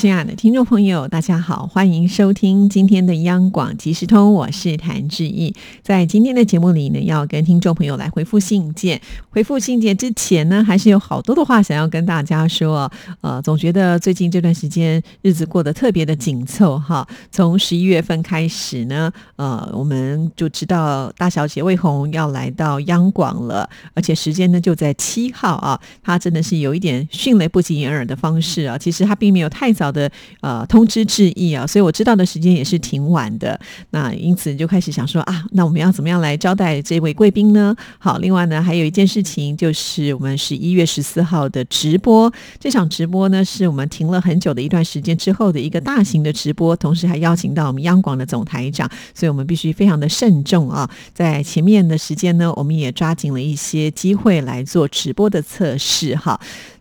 亲爱的听众朋友，大家好，欢迎收听今天的央广即时通，我是谭志毅。在今天的节目里呢，要跟听众朋友来回复信件。回复信件之前呢，还是有好多的话想要跟大家说。呃，总觉得最近这段时间日子过得特别的紧凑哈。从十一月份开始呢，呃，我们就知道大小姐魏红要来到央广了，而且时间呢就在七号啊。她真的是有一点迅雷不及掩耳的方式啊。其实她并没有太早。的呃通知致意啊，所以我知道的时间也是挺晚的。那因此就开始想说啊，那我们要怎么样来招待这位贵宾呢？好，另外呢还有一件事情，就是我们十一月十四号的直播，这场直播呢是我们停了很久的一段时间之后的一个大型的直播，同时还邀请到我们央广的总台长，所以我们必须非常的慎重啊。在前面的时间呢，我们也抓紧了一些机会来做直播的测试哈。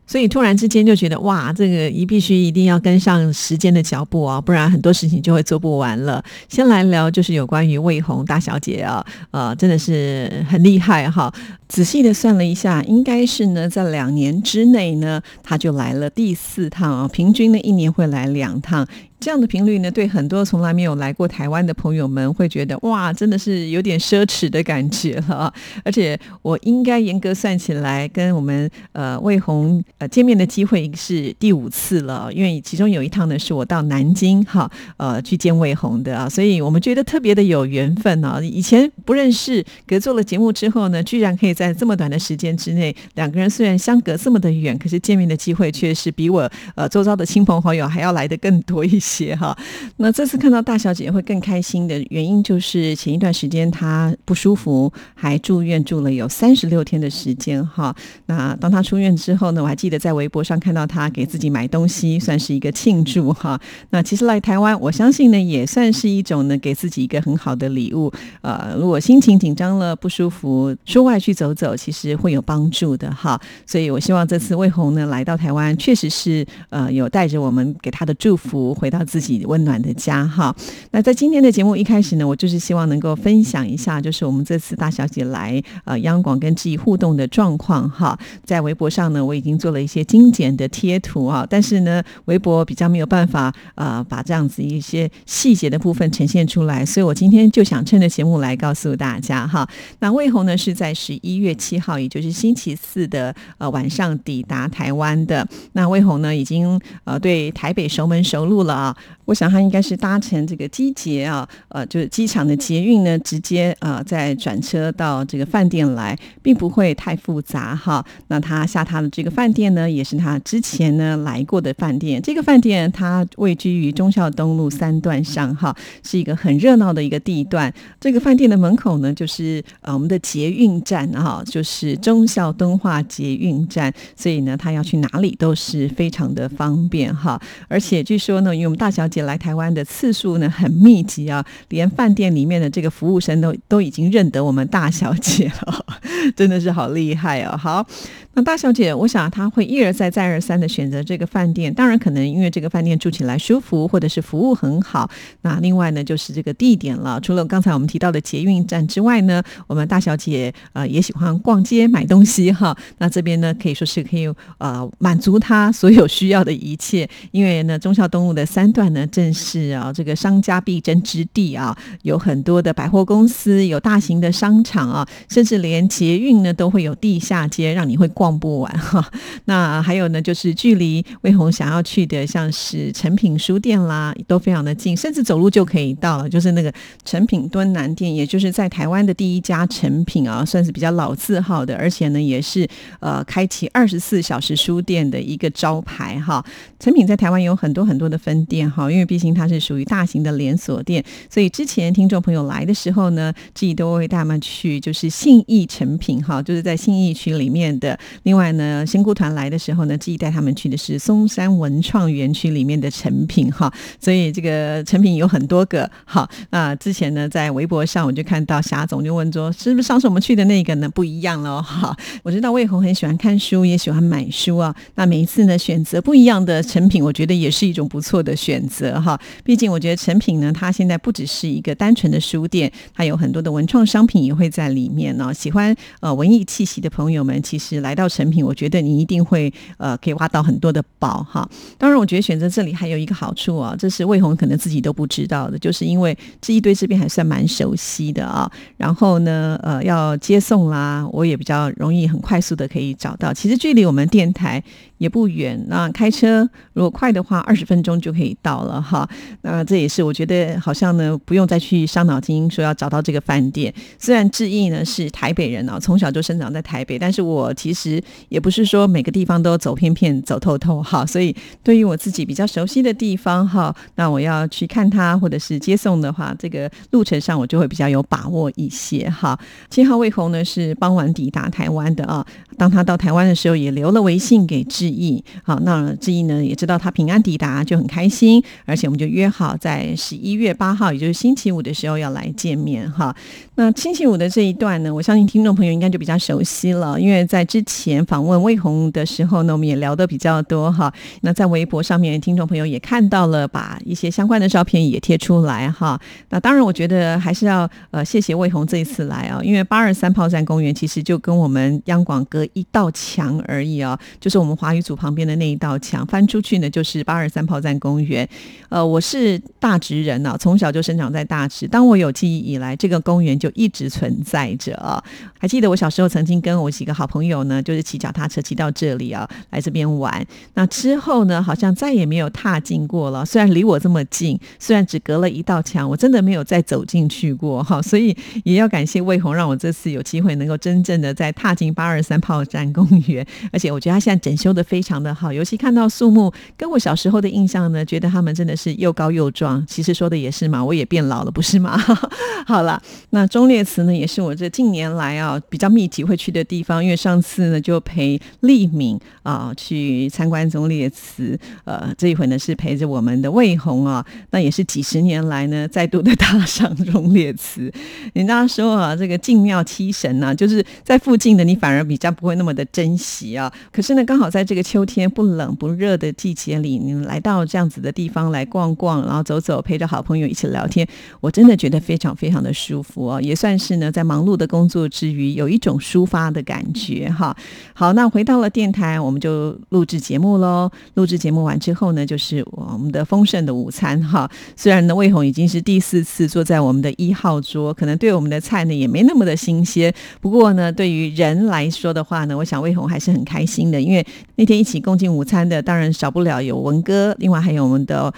所以突然之间就觉得哇，这个一必须一定要跟上时间的脚步啊，不然很多事情就会做不完了。先来聊就是有关于魏红大小姐啊，呃，真的是很厉害哈。仔细的算了一下，应该是呢在两年之内呢，他就来了第四趟啊，平均呢一年会来两趟。这样的频率呢，对很多从来没有来过台湾的朋友们会觉得哇，真的是有点奢侈的感觉了。而且我应该严格算起来，跟我们呃魏红呃见面的机会是第五次了，因为其中有一趟呢是我到南京哈呃去见魏红的啊，所以我们觉得特别的有缘分啊。以前不认识，隔做了节目之后呢，居然可以在这么短的时间之内，两个人虽然相隔这么的远，可是见面的机会却是比我呃周遭的亲朋好友还要来的更多一些。哈，那这次看到大小姐会更开心的原因，就是前一段时间她不舒服，还住院住了有三十六天的时间哈。那当她出院之后呢，我还记得在微博上看到她给自己买东西，算是一个庆祝哈。那其实来台湾，我相信呢，也算是一种呢，给自己一个很好的礼物。呃，如果心情紧张了、不舒服，出外去走走走，其实会有帮助的哈。所以我希望这次魏红呢来到台湾，确实是呃有带着我们给她的祝福回到。自己温暖的家哈。那在今天的节目一开始呢，我就是希望能够分享一下，就是我们这次大小姐来呃央广跟自己互动的状况哈。在微博上呢，我已经做了一些精简的贴图啊，但是呢，微博比较没有办法呃把这样子一些细节的部分呈现出来，所以我今天就想趁着节目来告诉大家哈。那魏红呢是在十一月七号，也就是星期四的呃晚上抵达台湾的。那魏红呢已经呃对台北熟门熟路了啊。我想他应该是搭乘这个机捷啊，呃，就是机场的捷运呢，直接啊再转车到这个饭店来，并不会太复杂哈。那他下榻的这个饭店呢，也是他之前呢来过的饭店。这个饭店它位居于忠孝东路三段上哈，是一个很热闹的一个地段。这个饭店的门口呢，就是呃我们的捷运站哈，就是忠孝敦化捷运站，所以呢，他要去哪里都是非常的方便哈。而且据说呢，因为我们大小姐来台湾的次数呢很密集啊，连饭店里面的这个服务生都都已经认得我们大小姐了，真的是好厉害哦！好，那大小姐，我想她会一而再再而三的选择这个饭店，当然可能因为这个饭店住起来舒服，或者是服务很好。那另外呢，就是这个地点了。除了刚才我们提到的捷运站之外呢，我们大小姐呃也喜欢逛街买东西哈。那这边呢可以说是可以呃满足她所有需要的一切，因为呢忠孝东路的三。段呢正是啊，这个商家必争之地啊，有很多的百货公司，有大型的商场啊，甚至连捷运呢都会有地下街，让你会逛不完哈。那还有呢，就是距离魏红想要去的，像是诚品书店啦，都非常的近，甚至走路就可以到了。就是那个诚品敦南店，也就是在台湾的第一家诚品啊，算是比较老字号的，而且呢也是呃开启二十四小时书店的一个招牌哈。诚品在台湾有很多很多的分店。哈，因因因为毕竟它是属于大型的连锁店，所以之前听众朋友来的时候呢，自己都会带他们去，就是信义成品哈，就是在信义区里面的。另外呢，仙姑团来的时候呢，自己带他们去的是松山文创园区里面的成品哈，所以这个成品有很多个。好，那之前呢，在微博上我就看到霞总就问说，是不是上次我们去的那个呢不一样了？哈，我知道魏红很喜欢看书，也喜欢买书啊。那每一次呢，选择不一样的成品，我觉得也是一种不错的选择哈。毕竟我觉得成品呢，它现在不只是一个单纯的书店，它有很多的文创商品也会在里面呢。喜欢呃文艺气息的朋友们，其实来到成品，我觉得你一定会呃可以挖到很多的宝哈。当然，我觉得选择这里还有一个好处啊，这是魏红可能自己都不知道的，就是因为这一堆这边还算蛮熟悉的啊。然后呢，呃，要接送啦，我也比较容易很快速的可以找到。其实距离我们电台。也不远，那开车如果快的话，二十分钟就可以到了哈。那这也是我觉得好像呢，不用再去伤脑筋说要找到这个饭店。虽然志毅呢是台北人啊，从小就生长在台北，但是我其实也不是说每个地方都走遍遍走透透哈。所以对于我自己比较熟悉的地方哈，那我要去看他或者是接送的话，这个路程上我就会比较有把握一些哈。七号魏红呢是傍晚抵达台湾的啊，当他到台湾的时候也留了微信给。志毅，好，那志毅呢也知道他平安抵达，就很开心，而且我们就约好在十一月八号，也就是星期五的时候要来见面哈。那星期五的这一段呢，我相信听众朋友应该就比较熟悉了，因为在之前访问魏红的时候呢，我们也聊得比较多哈。那在微博上面，听众朋友也看到了，把一些相关的照片也贴出来哈。那当然，我觉得还是要呃谢谢魏红这一次来啊，因为八二三炮战公园其实就跟我们央广隔一道墙而已啊，就是我们华语。组旁边的那一道墙翻出去呢，就是八二三炮战公园。呃，我是大直人呢，从小就生长在大直。当我有记忆以来，这个公园就一直存在着啊。还记得我小时候曾经跟我几个好朋友呢，就是骑脚踏车骑到这里啊，来这边玩。那之后呢，好像再也没有踏进过了。虽然离我这么近，虽然只隔了一道墙，我真的没有再走进去过哈。所以也要感谢魏红，让我这次有机会能够真正的在踏进八二三炮战公园。而且我觉得他现在整修的。非常的好，尤其看到树木，跟我小时候的印象呢，觉得他们真的是又高又壮。其实说的也是嘛，我也变老了，不是吗？好了，那忠烈祠呢，也是我这近年来啊比较密集会去的地方，因为上次呢就陪丽敏啊去参观忠烈祠，呃，这一回呢是陪着我们的魏红啊，那也是几十年来呢再度的踏上忠烈祠。人家说啊，这个进庙七神呢，就是在附近的你反而比较不会那么的珍惜啊。可是呢，刚好在这个。秋天不冷不热的季节里，你来到这样子的地方来逛逛，然后走走，陪着好朋友一起聊天，我真的觉得非常非常的舒服哦，也算是呢在忙碌的工作之余有一种抒发的感觉哈。好，那回到了电台，我们就录制节目喽。录制节目完之后呢，就是我们的丰盛的午餐哈。虽然呢，魏红已经是第四次坐在我们的一号桌，可能对我们的菜呢也没那么的新鲜，不过呢，对于人来说的话呢，我想魏红还是很开心的，因为那。天一起共进午餐的，当然少不了有文哥，另外还有我们的。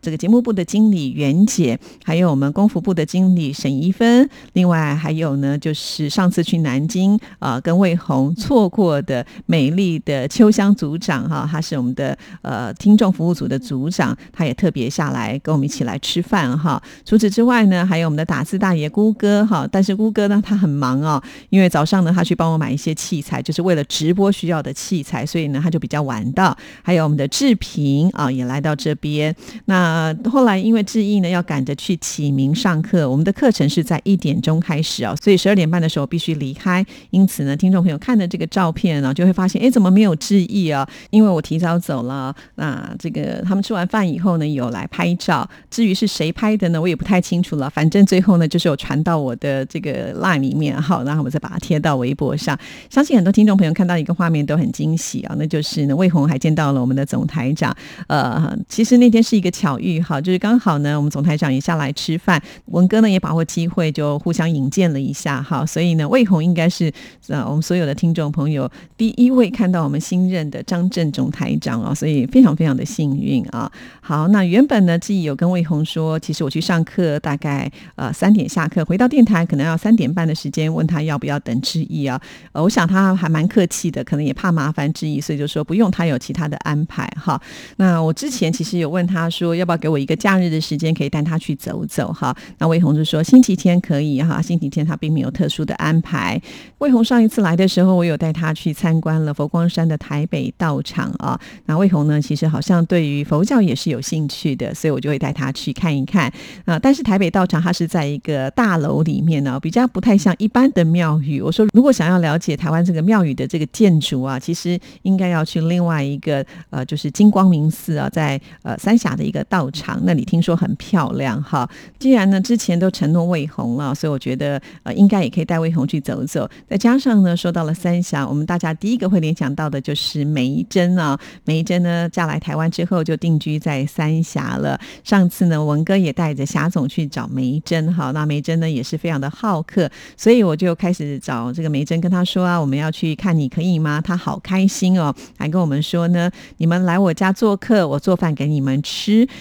这个节目部的经理袁姐，还有我们功夫部的经理沈一芬，另外还有呢，就是上次去南京啊，跟魏红错过的美丽的秋香组长哈，他是我们的呃听众服务组的组长，他也特别下来跟我们一起来吃饭哈。除此之外呢，还有我们的打字大爷姑哥哈，但是姑哥呢他很忙哦，因为早上呢他去帮我买一些器材，就是为了直播需要的器材，所以呢他就比较晚到。还有我们的志平啊，也来到这边那。呃，后来因为志毅呢要赶着去启明上课，我们的课程是在一点钟开始啊，所以十二点半的时候必须离开。因此呢，听众朋友看的这个照片呢，就会发现，哎，怎么没有志毅啊？因为我提早走了。那这个他们吃完饭以后呢，有来拍照。至于是谁拍的呢，我也不太清楚了。反正最后呢，就是有传到我的这个 line 里面，好，然后我再把它贴到微博上。相信很多听众朋友看到一个画面都很惊喜啊，那就是呢，魏红还见到了我们的总台长。呃，其实那天是一个巧。遇好，就是刚好呢，我们总台长也下来吃饭，文哥呢也把握机会就互相引荐了一下哈，所以呢，魏红应该是呃我们所有的听众朋友第一位看到我们新任的张正总台长啊，所以非常非常的幸运啊。好，那原本呢，自己有跟魏红说，其实我去上课大概呃三点下课，回到电台可能要三点半的时间，问他要不要等志毅啊。呃，我想他还蛮客气的，可能也怕麻烦志毅，所以就说不用，他有其他的安排哈。那我之前其实有问他说要。不要给我一个假日的时间，可以带他去走走哈？那魏红就说星期天可以哈，星期天他并没有特殊的安排。魏红上一次来的时候，我有带他去参观了佛光山的台北道场啊。那魏红呢，其实好像对于佛教也是有兴趣的，所以我就会带他去看一看啊。但是台北道场它是在一个大楼里面呢，比较不太像一般的庙宇。我说如果想要了解台湾这个庙宇的这个建筑啊，其实应该要去另外一个呃，就是金光明寺啊，在呃三峡的一个道到场那里，听说很漂亮哈。既然呢之前都承诺魏红了，所以我觉得呃应该也可以带魏红去走走。再加上呢，说到了三峡，我们大家第一个会联想到的就是梅珍啊。梅珍呢嫁来台湾之后就定居在三峡了。上次呢文哥也带着霞总去找梅珍哈，那梅珍呢也是非常的好客，所以我就开始找这个梅珍跟他说啊，我们要去看你可以吗？他好开心哦，还跟我们说呢，你们来我家做客，我做饭给你们吃。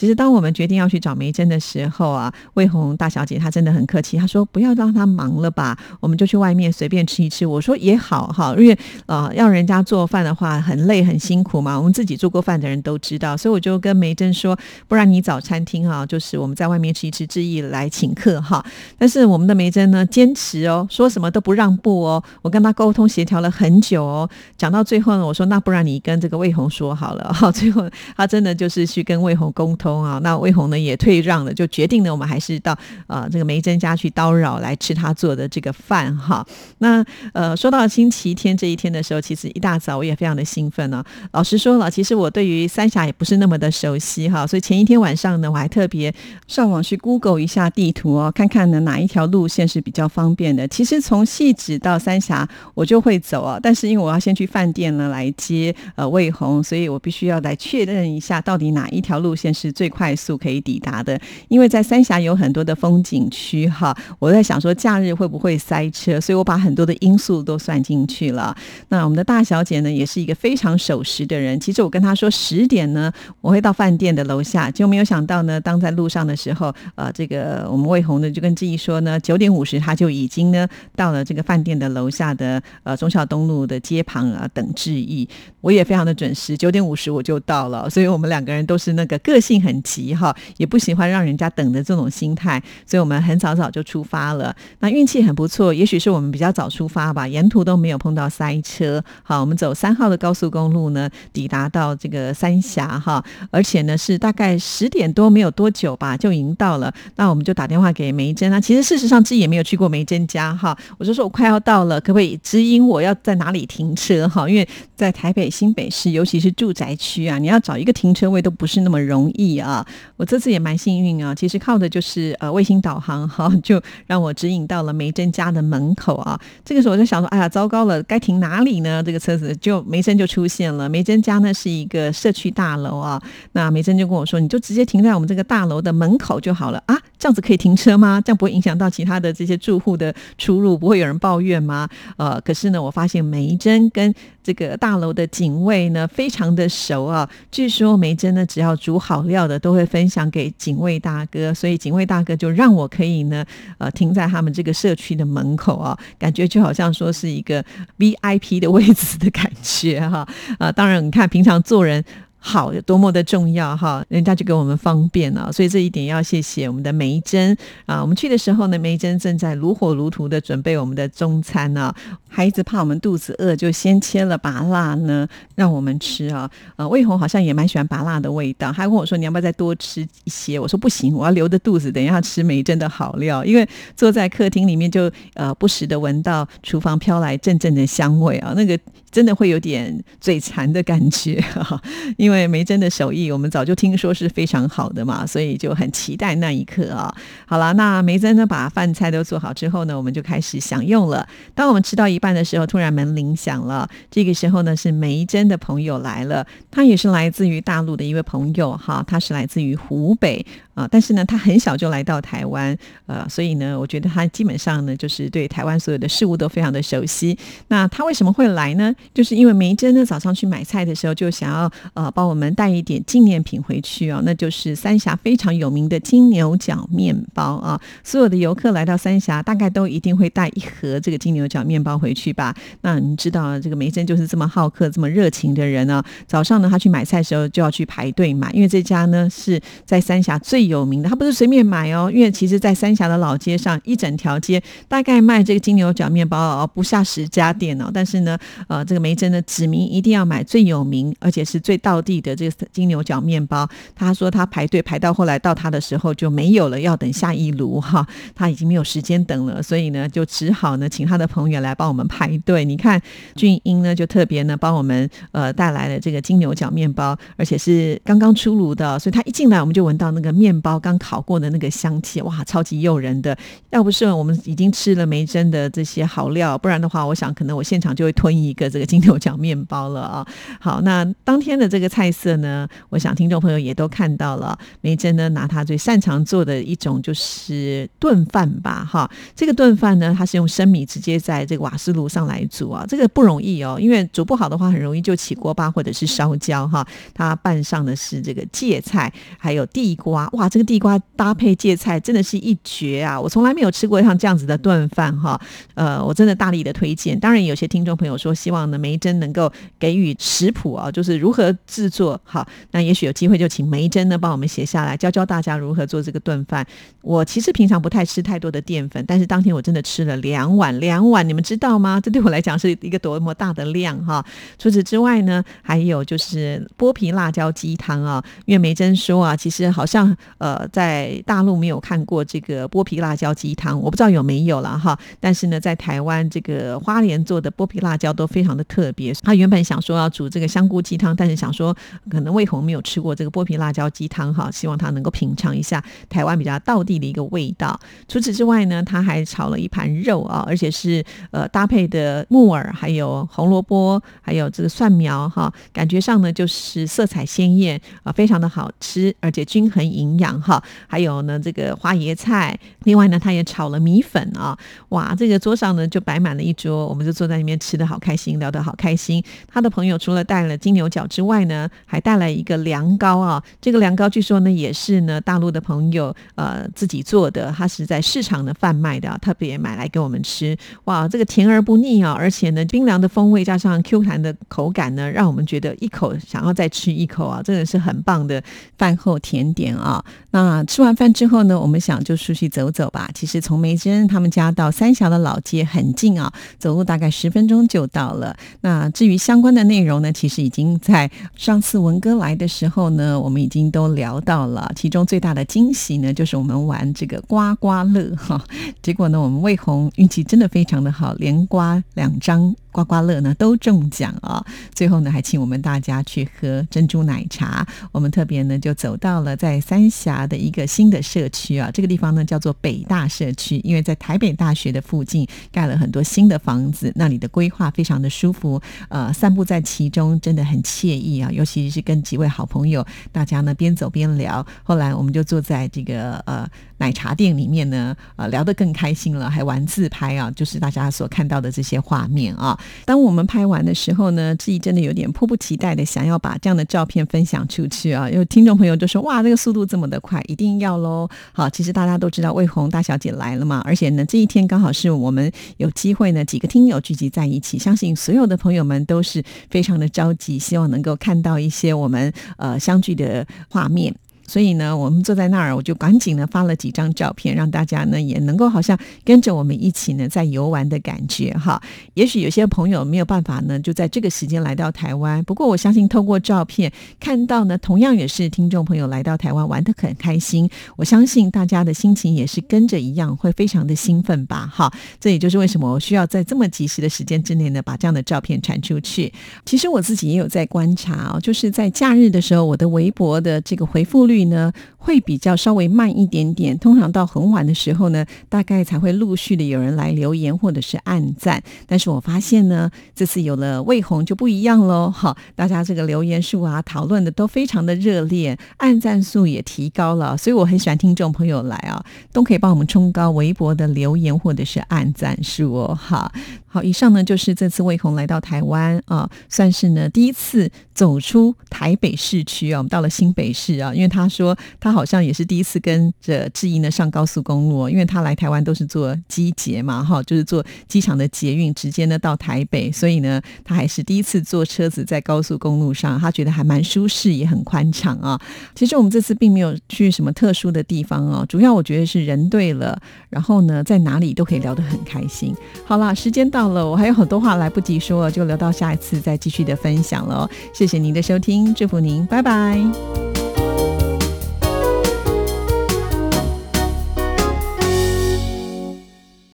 其实，当我们决定要去找梅珍的时候啊，魏红大小姐她真的很客气，她说不要让她忙了吧，我们就去外面随便吃一吃。我说也好哈，因为呃，要人家做饭的话很累很辛苦嘛，我们自己做过饭的人都知道，所以我就跟梅珍说，不然你找餐厅哈，就是我们在外面吃一吃，志毅来请客哈。但是我们的梅珍呢，坚持哦，说什么都不让步哦。我跟他沟通协调了很久哦，讲到最后呢，我说那不然你跟这个魏红说好了哈。最后他真的就是去跟魏红沟通。啊，那魏红呢也退让了，就决定呢，我们还是到呃这个梅珍家去叨扰来吃他做的这个饭哈。那呃说到星期天这一天的时候，其实一大早我也非常的兴奋呢。老实说了，其实我对于三峡也不是那么的熟悉哈，所以前一天晚上呢，我还特别上网去 Google 一下地图哦，看看呢哪一条路线是比较方便的。其实从细致到三峡我就会走啊，但是因为我要先去饭店呢来接呃魏红，所以我必须要来确认一下到底哪一条路线是。最快速可以抵达的，因为在三峡有很多的风景区哈，我在想说假日会不会塞车，所以我把很多的因素都算进去了。那我们的大小姐呢，也是一个非常守时的人。其实我跟她说十点呢，我会到饭店的楼下，就没有想到呢，当在路上的时候，呃，这个我们魏红呢就跟志毅说呢，九点五十他就已经呢到了这个饭店的楼下的呃中孝东路的街旁啊等志毅。我也非常的准时，九点五十我就到了，所以我们两个人都是那个个性很。急哈，也不喜欢让人家等的这种心态，所以我们很早早就出发了。那运气很不错，也许是我们比较早出发吧，沿途都没有碰到塞车。好，我们走三号的高速公路呢，抵达到这个三峡哈，而且呢是大概十点多没有多久吧，就已经到了。那我们就打电话给梅珍啊，其实事实上自己也没有去过梅珍家哈，我就说我快要到了，可不可以指引我要在哪里停车哈？因为在台北新北市，尤其是住宅区啊，你要找一个停车位都不是那么容易。啊，我这次也蛮幸运啊，其实靠的就是呃卫星导航哈，就让我指引到了梅珍家的门口啊。这个时候我就想说，哎呀，糟糕了，该停哪里呢？这个车子就梅珍就出现了。梅珍家呢是一个社区大楼啊，那梅珍就跟我说，你就直接停在我们这个大楼的门口就好了啊，这样子可以停车吗？这样不会影响到其他的这些住户的出入，不会有人抱怨吗？呃，可是呢，我发现梅珍跟这个大楼的警卫呢非常的熟啊，据说梅珍呢只要煮好料。的都会分享给警卫大哥，所以警卫大哥就让我可以呢，呃，停在他们这个社区的门口啊，感觉就好像说是一个 VIP 的位置的感觉哈啊，当然你看平常做人。好，有多么的重要哈，人家就给我们方便了，所以这一点要谢谢我们的梅珍啊。我们去的时候呢，梅珍正在如火如荼的准备我们的中餐呢。孩子怕我们肚子饿，就先切了拔辣呢，让我们吃啊。呃，魏红好像也蛮喜欢拔辣的味道，还跟我说你要不要再多吃一些？我说不行，我要留着肚子，等一下吃梅珍的好料。因为坐在客厅里面，就呃不时的闻到厨房飘来阵阵的香味啊，那个真的会有点嘴馋的感觉哈，因因为梅珍的手艺，我们早就听说是非常好的嘛，所以就很期待那一刻啊。好了，那梅珍呢把饭菜都做好之后呢，我们就开始享用了。当我们吃到一半的时候，突然门铃响了。这个时候呢，是梅珍的朋友来了，他也是来自于大陆的一位朋友哈，他是来自于湖北。啊，但是呢，他很小就来到台湾，呃，所以呢，我觉得他基本上呢，就是对台湾所有的事物都非常的熟悉。那他为什么会来呢？就是因为梅珍呢早上去买菜的时候，就想要呃帮我们带一点纪念品回去哦，那就是三峡非常有名的金牛角面包啊。所有的游客来到三峡，大概都一定会带一盒这个金牛角面包回去吧？那你知道这个梅珍就是这么好客、这么热情的人呢？早上呢，他去买菜的时候就要去排队买，因为这家呢是在三峡最有名的，他不是随便买哦，因为其实在三峡的老街上一整条街大概卖这个金牛角面包哦不下十家店哦，但是呢，呃，这个梅珍呢指明一定要买最有名而且是最道地的这个金牛角面包。他说他排队排到后来到他的时候就没有了，要等下一炉哈，他已经没有时间等了，所以呢就只好呢请他的朋友来帮我们排队。你看俊英呢就特别呢帮我们呃带来了这个金牛角面包，而且是刚刚出炉的，所以他一进来我们就闻到那个面包刚烤过的那个香气，哇，超级诱人的。要不是我们已经吃了梅珍的这些好料，不然的话，我想可能我现场就会吞一个这个金牛角面包了啊。好，那当天的这个菜菜色呢，我想听众朋友也都看到了。梅珍呢，拿她最擅长做的一种就是炖饭吧，哈。这个炖饭呢，它是用生米直接在这个瓦斯炉上来煮啊，这个不容易哦，因为煮不好的话，很容易就起锅巴或者是烧焦哈。它拌上的是这个芥菜，还有地瓜，哇，这个地瓜搭配芥菜真的是一绝啊！我从来没有吃过像这样子的炖饭哈，呃，我真的大力的推荐。当然，有些听众朋友说希望呢梅珍能够给予食谱啊，就是如何制作好，那也许有机会就请梅珍呢帮我们写下来，教教大家如何做这个炖饭。我其实平常不太吃太多的淀粉，但是当天我真的吃了两碗，两碗，你们知道吗？这对我来讲是一个多么大的量哈。除此之外呢，还有就是剥皮辣椒鸡汤啊，因为梅珍说啊，其实好像呃在大陆没有看过这个剥皮辣椒鸡汤，我不知道有没有了哈。但是呢，在台湾这个花莲做的剥皮辣椒都非常的特别。他原本想说要煮这个香菇鸡汤，但是想说可能魏红没有吃过这个剥皮辣椒鸡汤哈，希望他能够品尝一下台湾比较道地的一个味道。除此之外呢，他还炒了一盘肉啊，而且是呃搭配的木耳，还有红萝卜，还有这个蒜苗哈，感觉上呢就是色彩鲜艳啊，非常的好吃，而且均衡营养哈。还有呢这个花椰菜，另外呢他也炒了米粉啊，哇，这个桌上呢就摆满了一桌，我们就坐在里面吃的好开心，聊得好开心。他的朋友除了带了金牛角之外呢，还带来一个凉糕啊，这个凉糕据说呢也是呢大陆的朋友呃自己做的，他是在市场的贩卖的，特别买来给我们吃。哇，这个甜而不腻啊，而且呢冰凉的风味加上 Q 弹的口感呢，让我们觉得一口想要再吃一口啊，真的是很棒的饭后甜点啊。那吃完饭之后呢，我们想就出去走走吧。其实从梅珍他们家到三峡的老街很近啊，走路大概十分钟就到了。那至于相关的内容呢，其实已经在上次文哥来的时候呢，我们已经都聊到了。其中最大的惊喜呢，就是我们玩这个刮刮乐哈。结果呢，我们魏红运气真的非常的好，连刮两张。刮刮乐呢都中奖啊！最后呢还请我们大家去喝珍珠奶茶。我们特别呢就走到了在三峡的一个新的社区啊，这个地方呢叫做北大社区，因为在台北大学的附近盖了很多新的房子，那里的规划非常的舒服，呃，散步在其中真的很惬意啊！尤其是跟几位好朋友，大家呢边走边聊。后来我们就坐在这个呃奶茶店里面呢，呃聊得更开心了，还玩自拍啊，就是大家所看到的这些画面啊。当我们拍完的时候呢，自己真的有点迫不及待的想要把这样的照片分享出去啊！因为听众朋友就说：“哇，这个速度这么的快，一定要喽！”好，其实大家都知道魏红大小姐来了嘛，而且呢，这一天刚好是我们有机会呢，几个听友聚集在一起，相信所有的朋友们都是非常的着急，希望能够看到一些我们呃相聚的画面。所以呢，我们坐在那儿，我就赶紧呢发了几张照片，让大家呢也能够好像跟着我们一起呢在游玩的感觉哈。也许有些朋友没有办法呢，就在这个时间来到台湾。不过我相信透过照片看到呢，同样也是听众朋友来到台湾玩的很开心。我相信大家的心情也是跟着一样，会非常的兴奋吧？哈，这也就是为什么我需要在这么及时的时间之内呢，把这样的照片传出去。其实我自己也有在观察哦，就是在假日的时候，我的微博的这个回复率。呢，会比较稍微慢一点点，通常到很晚的时候呢，大概才会陆续的有人来留言或者是按赞。但是我发现呢，这次有了魏红就不一样喽，好，大家这个留言数啊，讨论的都非常的热烈，按赞数也提高了，所以我很喜欢听众朋友来啊，都可以帮我们冲高微博的留言或者是按赞数哦，好。好，以上呢就是这次魏红来到台湾啊，算是呢第一次走出台北市区啊，我们到了新北市啊，因为他说他好像也是第一次跟着志毅呢上高速公路，因为他来台湾都是坐机捷嘛，哈，就是坐机场的捷运直接呢到台北，所以呢他还是第一次坐车子在高速公路上，他觉得还蛮舒适，也很宽敞啊。其实我们这次并没有去什么特殊的地方哦，主要我觉得是人对了，然后呢在哪里都可以聊得很开心。好啦，时间到。了，我还有很多话来不及说，就留到下一次再继续的分享了。谢谢您的收听，祝福您，拜拜。